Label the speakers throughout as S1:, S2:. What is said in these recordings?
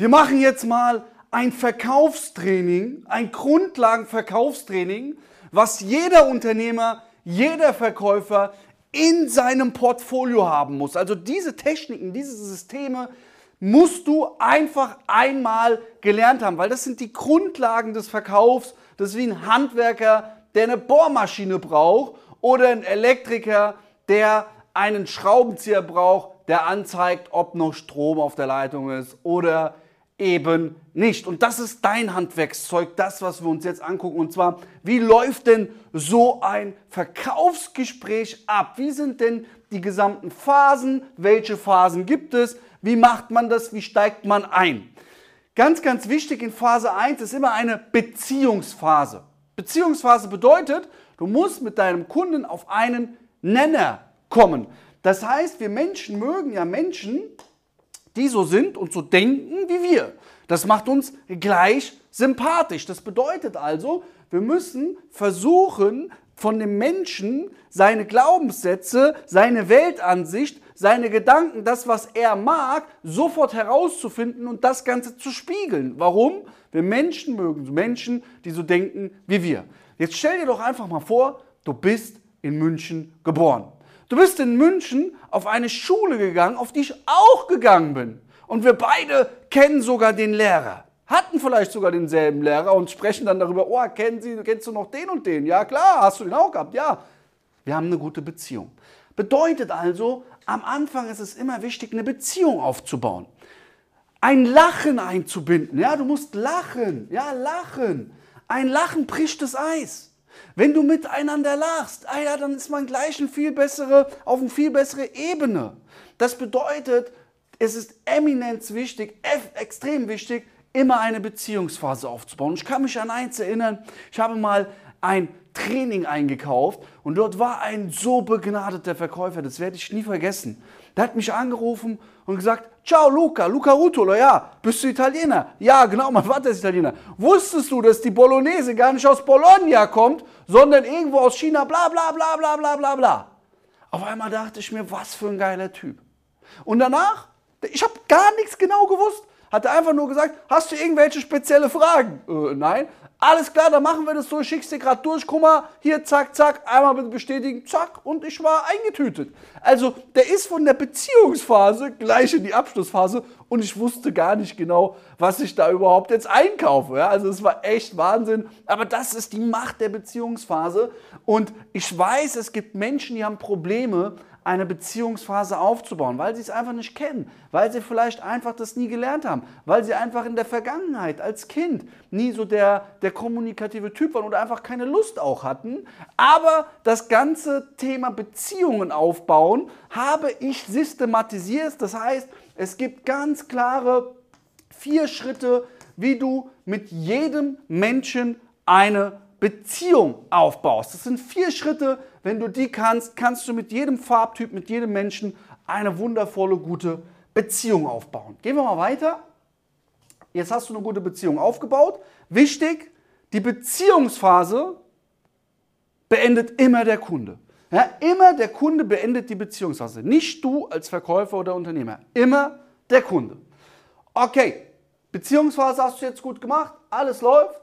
S1: Wir machen jetzt mal ein Verkaufstraining, ein Grundlagenverkaufstraining, was jeder Unternehmer, jeder Verkäufer in seinem Portfolio haben muss. Also diese Techniken, diese Systeme musst du einfach einmal gelernt haben, weil das sind die Grundlagen des Verkaufs. Das ist wie ein Handwerker, der eine Bohrmaschine braucht oder ein Elektriker, der einen Schraubenzieher braucht, der anzeigt, ob noch Strom auf der Leitung ist oder eben nicht. Und das ist dein Handwerkszeug, das, was wir uns jetzt angucken. Und zwar, wie läuft denn so ein Verkaufsgespräch ab? Wie sind denn die gesamten Phasen? Welche Phasen gibt es? Wie macht man das? Wie steigt man ein? Ganz, ganz wichtig in Phase 1 ist immer eine Beziehungsphase. Beziehungsphase bedeutet, du musst mit deinem Kunden auf einen Nenner kommen. Das heißt, wir Menschen mögen ja Menschen, die so sind und so denken wie wir. Das macht uns gleich sympathisch. Das bedeutet also, wir müssen versuchen, von dem Menschen seine Glaubenssätze, seine Weltansicht, seine Gedanken, das, was er mag, sofort herauszufinden und das Ganze zu spiegeln. Warum? Wir Menschen mögen Menschen, die so denken wie wir. Jetzt stell dir doch einfach mal vor, du bist in München geboren. Du bist in München auf eine Schule gegangen, auf die ich auch gegangen bin. Und wir beide kennen sogar den Lehrer. Hatten vielleicht sogar denselben Lehrer und sprechen dann darüber, oh, kennen Sie, kennst du noch den und den? Ja, klar, hast du den auch gehabt? Ja. Wir haben eine gute Beziehung. Bedeutet also, am Anfang ist es immer wichtig, eine Beziehung aufzubauen. Ein Lachen einzubinden. Ja, du musst lachen. Ja, lachen. Ein Lachen bricht das Eis. Wenn du miteinander lachst, ah ja, dann ist man gleich eine viel bessere, auf eine viel bessere Ebene. Das bedeutet, es ist eminent wichtig, extrem wichtig, immer eine Beziehungsphase aufzubauen. Ich kann mich an eins erinnern, ich habe mal ein Training eingekauft und dort war ein so begnadeter Verkäufer, das werde ich nie vergessen. Der hat mich angerufen und gesagt, ciao Luca, Luca Rutolo, ja, bist du Italiener? Ja, genau, mein Vater ist Italiener. Wusstest du, dass die Bolognese gar nicht aus Bologna kommt, sondern irgendwo aus China, bla bla bla bla bla bla bla. Auf einmal dachte ich mir, was für ein geiler Typ. Und danach, ich habe gar nichts genau gewusst, hat er einfach nur gesagt, hast du irgendwelche spezielle Fragen? Äh, nein. Alles klar, dann machen wir das so, ich schick's dir gerade durch, guck mal, hier, zack, zack, einmal bitte bestätigen, zack, und ich war eingetütet. Also, der ist von der Beziehungsphase gleich in die Abschlussphase und ich wusste gar nicht genau, was ich da überhaupt jetzt einkaufe. Ja, also, es war echt Wahnsinn, aber das ist die Macht der Beziehungsphase und ich weiß, es gibt Menschen, die haben Probleme, eine Beziehungsphase aufzubauen, weil sie es einfach nicht kennen, weil sie vielleicht einfach das nie gelernt haben, weil sie einfach in der Vergangenheit als Kind nie so der, der kommunikative Typ waren oder einfach keine Lust auch hatten. Aber das ganze Thema Beziehungen aufbauen habe ich systematisiert. Das heißt, es gibt ganz klare vier Schritte, wie du mit jedem Menschen eine Beziehung aufbaust. Das sind vier Schritte, wenn du die kannst, kannst du mit jedem Farbtyp, mit jedem Menschen eine wundervolle, gute Beziehung aufbauen. Gehen wir mal weiter. Jetzt hast du eine gute Beziehung aufgebaut. Wichtig, die Beziehungsphase beendet immer der Kunde. Ja, immer der Kunde beendet die Beziehungsphase. Nicht du als Verkäufer oder Unternehmer. Immer der Kunde. Okay, Beziehungsphase hast du jetzt gut gemacht, alles läuft.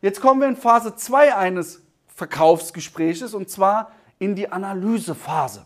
S1: Jetzt kommen wir in Phase 2 eines Verkaufsgespräches und zwar in die Analysephase.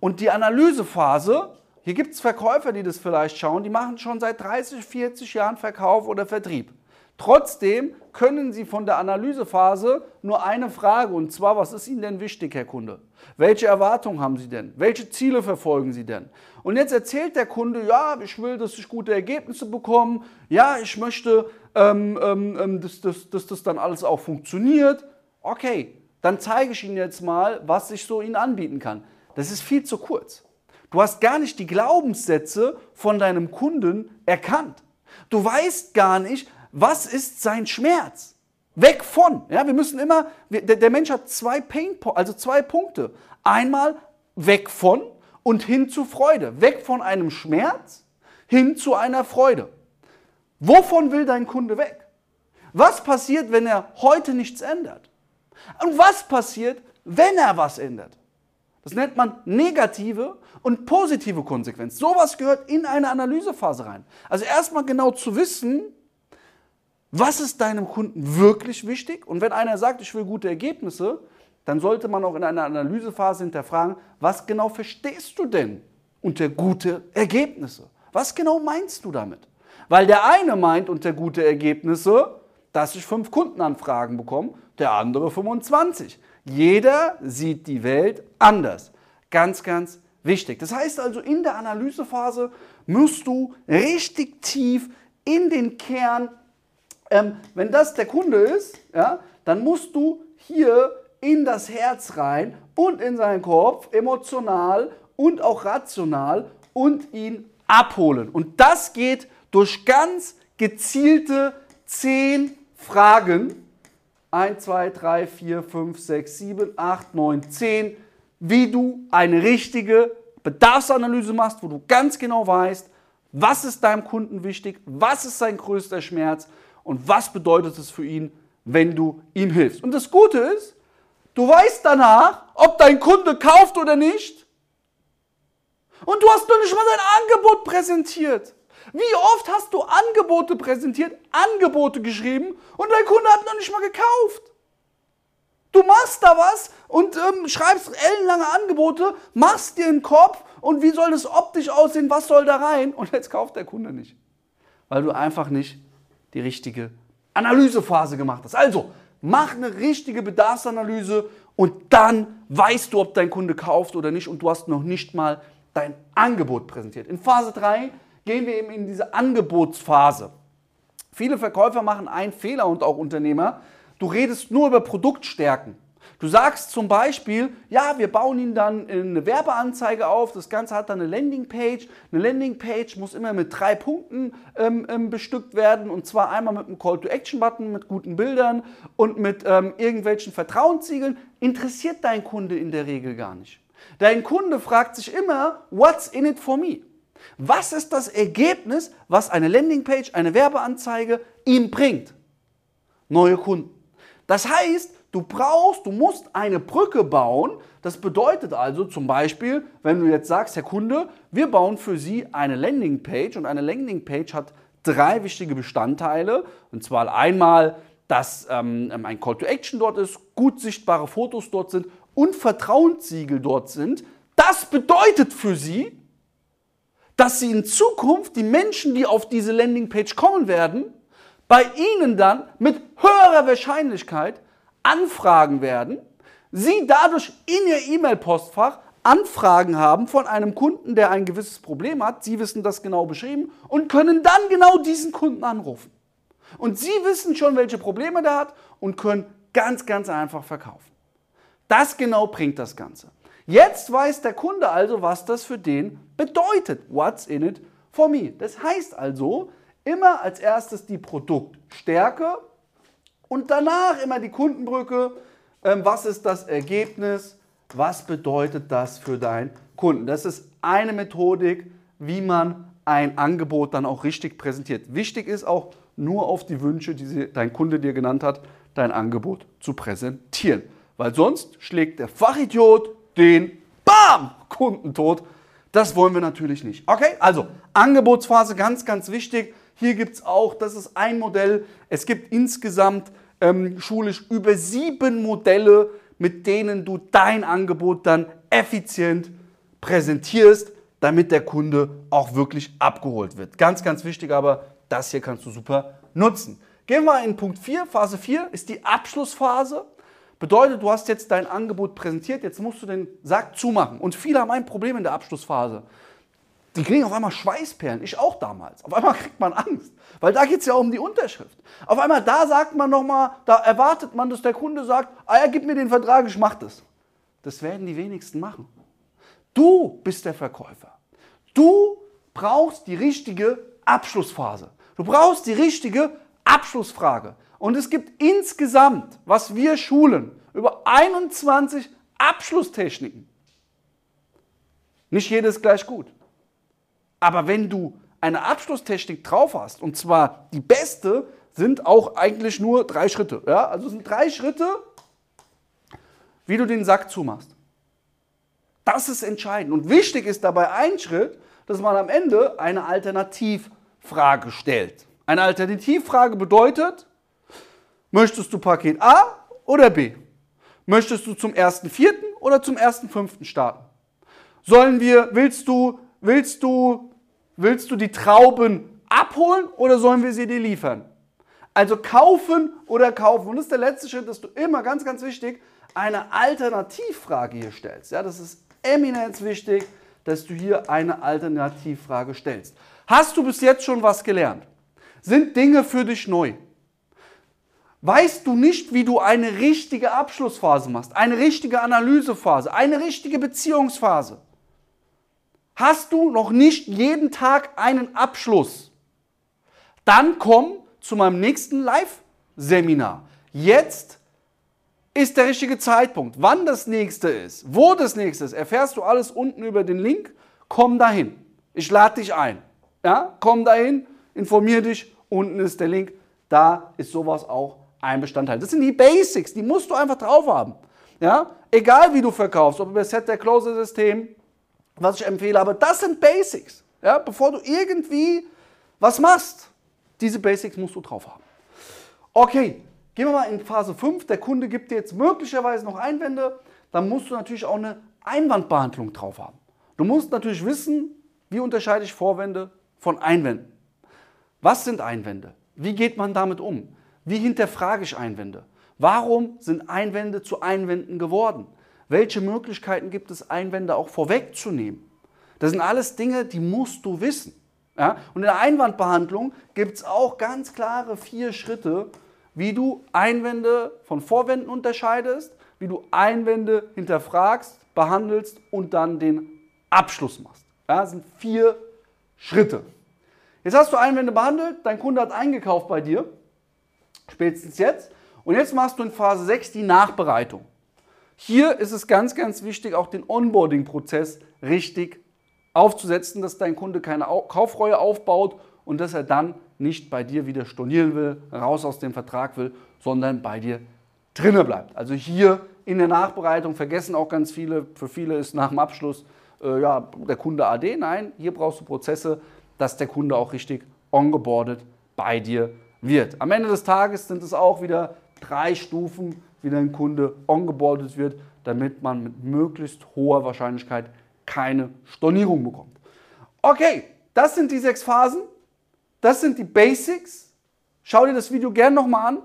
S1: Und die Analysephase, hier gibt es Verkäufer, die das vielleicht schauen, die machen schon seit 30, 40 Jahren Verkauf oder Vertrieb. Trotzdem können Sie von der Analysephase nur eine Frage, und zwar, was ist Ihnen denn wichtig, Herr Kunde? Welche Erwartungen haben Sie denn? Welche Ziele verfolgen Sie denn? Und jetzt erzählt der Kunde, ja, ich will, dass ich gute Ergebnisse bekomme, ja, ich möchte, ähm, ähm, ähm dass, dass, dass das dann alles auch funktioniert. Okay, dann zeige ich Ihnen jetzt mal, was ich so Ihnen anbieten kann. Das ist viel zu kurz. Du hast gar nicht die Glaubenssätze von deinem Kunden erkannt. Du weißt gar nicht, was ist sein Schmerz. Weg von. Ja, wir müssen immer, der, der Mensch hat zwei Pain, also zwei Punkte. Einmal weg von und hin zu Freude. Weg von einem Schmerz hin zu einer Freude. Wovon will dein Kunde weg? Was passiert, wenn er heute nichts ändert? Und was passiert, wenn er was ändert? Das nennt man negative und positive Konsequenz. Sowas gehört in eine Analysephase rein. Also erstmal genau zu wissen, was ist deinem Kunden wirklich wichtig? Und wenn einer sagt, ich will gute Ergebnisse, dann sollte man auch in einer Analysephase hinterfragen, was genau verstehst du denn unter gute Ergebnisse? Was genau meinst du damit? Weil der eine meint unter gute Ergebnisse, dass ich fünf Kundenanfragen bekomme, der andere 25. Jeder sieht die Welt anders. Ganz, ganz wichtig. Das heißt also, in der Analysephase musst du richtig tief in den Kern, ähm, wenn das der Kunde ist, ja, dann musst du hier in das Herz rein und in seinen Kopf, emotional und auch rational und ihn abholen. Und das geht durch ganz gezielte zehn Fragen. 1, 2, 3, 4, 5, 6, 7, 8, 9, 10. Wie du eine richtige Bedarfsanalyse machst, wo du ganz genau weißt, was ist deinem Kunden wichtig, was ist sein größter Schmerz und was bedeutet es für ihn, wenn du ihm hilfst. Und das Gute ist, du weißt danach, ob dein Kunde kauft oder nicht. Und du hast noch nicht mal dein Angebot präsentiert. Wie oft hast du Angebote präsentiert, Angebote geschrieben und dein Kunde hat noch nicht mal gekauft? Du machst da was und ähm, schreibst ellenlange Angebote, machst dir einen Kopf und wie soll das optisch aussehen, was soll da rein? Und jetzt kauft der Kunde nicht, weil du einfach nicht die richtige Analysephase gemacht hast. Also, mach eine richtige Bedarfsanalyse und dann weißt du, ob dein Kunde kauft oder nicht und du hast noch nicht mal dein Angebot präsentiert. In Phase 3 gehen wir eben in diese Angebotsphase. Viele Verkäufer machen einen Fehler und auch Unternehmer. Du redest nur über Produktstärken. Du sagst zum Beispiel, ja, wir bauen Ihnen dann eine Werbeanzeige auf, das Ganze hat dann eine Landingpage. Eine Landingpage muss immer mit drei Punkten ähm, ähm, bestückt werden und zwar einmal mit einem Call-to-Action-Button, mit guten Bildern und mit ähm, irgendwelchen Vertrauenssiegeln. Interessiert dein Kunde in der Regel gar nicht. Dein Kunde fragt sich immer, what's in it for me? Was ist das Ergebnis, was eine Landingpage, eine Werbeanzeige ihm bringt? Neue Kunden. Das heißt, du brauchst, du musst eine Brücke bauen. Das bedeutet also zum Beispiel, wenn du jetzt sagst, Herr Kunde, wir bauen für Sie eine Landingpage und eine Landingpage hat drei wichtige Bestandteile. Und zwar einmal, dass ähm, ein Call to Action dort ist, gut sichtbare Fotos dort sind und Vertrauenssiegel dort sind. Das bedeutet für Sie, dass Sie in Zukunft die Menschen, die auf diese Landingpage kommen werden, bei Ihnen dann mit höherer Wahrscheinlichkeit anfragen werden, Sie dadurch in Ihr E-Mail-Postfach Anfragen haben von einem Kunden, der ein gewisses Problem hat. Sie wissen das genau beschrieben und können dann genau diesen Kunden anrufen. Und Sie wissen schon, welche Probleme der hat und können ganz, ganz einfach verkaufen. Das genau bringt das Ganze. Jetzt weiß der Kunde also, was das für den bedeutet. What's in it for me? Das heißt also, immer als erstes die Produktstärke und danach immer die Kundenbrücke. Ähm, was ist das Ergebnis? Was bedeutet das für deinen Kunden? Das ist eine Methodik, wie man ein Angebot dann auch richtig präsentiert. Wichtig ist auch, nur auf die Wünsche, die dein Kunde dir genannt hat, dein Angebot zu präsentieren. Weil sonst schlägt der Fachidiot den BAM! Kundentod. Das wollen wir natürlich nicht. Okay, also Angebotsphase ganz, ganz wichtig. Hier gibt es auch, das ist ein Modell. Es gibt insgesamt ähm, schulisch über sieben Modelle, mit denen du dein Angebot dann effizient präsentierst, damit der Kunde auch wirklich abgeholt wird. Ganz, ganz wichtig, aber das hier kannst du super nutzen. Gehen wir in Punkt 4. Phase 4 ist die Abschlussphase. Bedeutet, du hast jetzt dein Angebot präsentiert, jetzt musst du den Sack zumachen. Und viele haben ein Problem in der Abschlussphase. Die kriegen auf einmal Schweißperlen, ich auch damals. Auf einmal kriegt man Angst, weil da geht es ja um die Unterschrift. Auf einmal da sagt man nochmal, da erwartet man, dass der Kunde sagt, ah ja, gib mir den Vertrag, ich mach das. Das werden die wenigsten machen. Du bist der Verkäufer. Du brauchst die richtige Abschlussphase. Du brauchst die richtige Abschlussfrage. Und es gibt insgesamt, was wir schulen, über 21 Abschlusstechniken. Nicht jedes gleich gut. Aber wenn du eine Abschlusstechnik drauf hast, und zwar die beste, sind auch eigentlich nur drei Schritte. Ja? Also es sind drei Schritte, wie du den Sack zumachst. Das ist entscheidend. Und wichtig ist dabei ein Schritt, dass man am Ende eine Alternativfrage stellt. Eine Alternativfrage bedeutet, möchtest du Paket A oder B? Möchtest du zum 1.4. oder zum 1.5. starten? Sollen wir, willst du, willst du, willst du die Trauben abholen oder sollen wir sie dir liefern? Also kaufen oder kaufen. Und das ist der letzte Schritt, dass du immer, ganz, ganz wichtig, eine Alternativfrage hier stellst. Ja, das ist eminent wichtig, dass du hier eine Alternativfrage stellst. Hast du bis jetzt schon was gelernt? Sind Dinge für dich neu? Weißt du nicht, wie du eine richtige Abschlussphase machst, eine richtige Analysephase, eine richtige Beziehungsphase? Hast du noch nicht jeden Tag einen Abschluss? Dann komm zu meinem nächsten Live-Seminar. Jetzt ist der richtige Zeitpunkt. Wann das nächste ist, wo das nächste ist, erfährst du alles unten über den Link. Komm dahin. Ich lade dich ein. Ja, komm dahin, informier dich. Unten ist der Link. Da ist sowas auch ein Bestandteil. Das sind die Basics, die musst du einfach drauf haben. Ja? Egal wie du verkaufst, ob über Set der Closer System, was ich empfehle, aber das sind Basics. Ja? Bevor du irgendwie was machst, diese Basics musst du drauf haben. Okay, gehen wir mal in Phase 5. Der Kunde gibt dir jetzt möglicherweise noch Einwände. Dann musst du natürlich auch eine Einwandbehandlung drauf haben. Du musst natürlich wissen, wie unterscheide ich Vorwände von Einwänden. Was sind Einwände? Wie geht man damit um? Wie hinterfrage ich Einwände? Warum sind Einwände zu Einwänden geworden? Welche Möglichkeiten gibt es, Einwände auch vorwegzunehmen? Das sind alles Dinge, die musst du wissen. Ja? Und in der Einwandbehandlung gibt es auch ganz klare vier Schritte, wie du Einwände von Vorwänden unterscheidest, wie du Einwände hinterfragst, behandelst und dann den Abschluss machst. Ja, das sind vier Schritte. Jetzt hast du Einwände behandelt, dein Kunde hat eingekauft bei dir spätestens jetzt. Und jetzt machst du in Phase 6 die Nachbereitung. Hier ist es ganz, ganz wichtig, auch den Onboarding-Prozess richtig aufzusetzen, dass dein Kunde keine Kaufreue aufbaut und dass er dann nicht bei dir wieder stornieren will, raus aus dem Vertrag will, sondern bei dir drinne bleibt. Also hier in der Nachbereitung vergessen auch ganz viele, für viele ist nach dem Abschluss äh, ja, der Kunde AD. Nein, hier brauchst du Prozesse, dass der Kunde auch richtig ongeboardet bei dir wird. Am Ende des Tages sind es auch wieder drei Stufen, wie dein Kunde ongeboardet wird, damit man mit möglichst hoher Wahrscheinlichkeit keine Stornierung bekommt. Okay, das sind die sechs Phasen. Das sind die Basics. Schau dir das Video gerne nochmal an.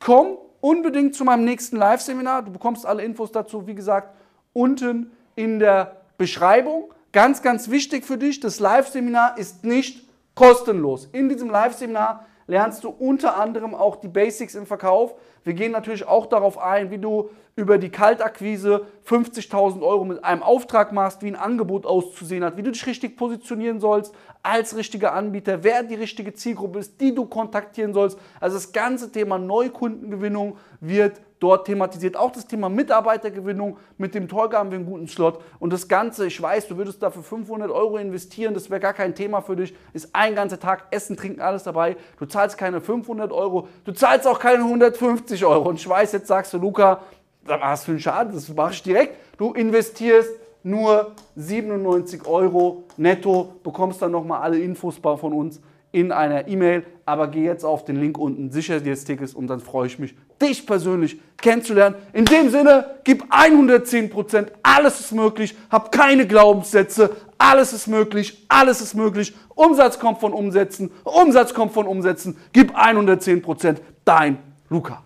S1: Komm unbedingt zu meinem nächsten Live-Seminar. Du bekommst alle Infos dazu, wie gesagt, unten in der Beschreibung. Ganz, ganz wichtig für dich, das Live-Seminar ist nicht kostenlos. In diesem Live-Seminar lernst du unter anderem auch die Basics im Verkauf. Wir gehen natürlich auch darauf ein, wie du über die Kaltakquise 50.000 Euro mit einem Auftrag machst, wie ein Angebot auszusehen hat, wie du dich richtig positionieren sollst als richtiger Anbieter, wer die richtige Zielgruppe ist, die du kontaktieren sollst. Also das ganze Thema Neukundengewinnung wird dort thematisiert. Auch das Thema Mitarbeitergewinnung mit dem Tolga haben wir einen guten Slot. Und das Ganze, ich weiß, du würdest dafür 500 Euro investieren, das wäre gar kein Thema für dich. Ist ein ganzer Tag Essen, Trinken, alles dabei. Du zahlst keine 500 Euro, du zahlst auch keine 150 Euro. Und ich weiß, jetzt sagst du, Luca, was für ein Schaden, das mache ich direkt. Du investierst nur 97 Euro netto, bekommst dann nochmal alle Infos von uns in einer E-Mail. Aber geh jetzt auf den Link unten, sicher dir das Ticket und dann freue ich mich, dich persönlich kennenzulernen. In dem Sinne, gib 110 Prozent, alles ist möglich, hab keine Glaubenssätze, alles ist möglich, alles ist möglich. Umsatz kommt von Umsätzen, Umsatz kommt von Umsätzen, gib 110 Prozent, dein Luca.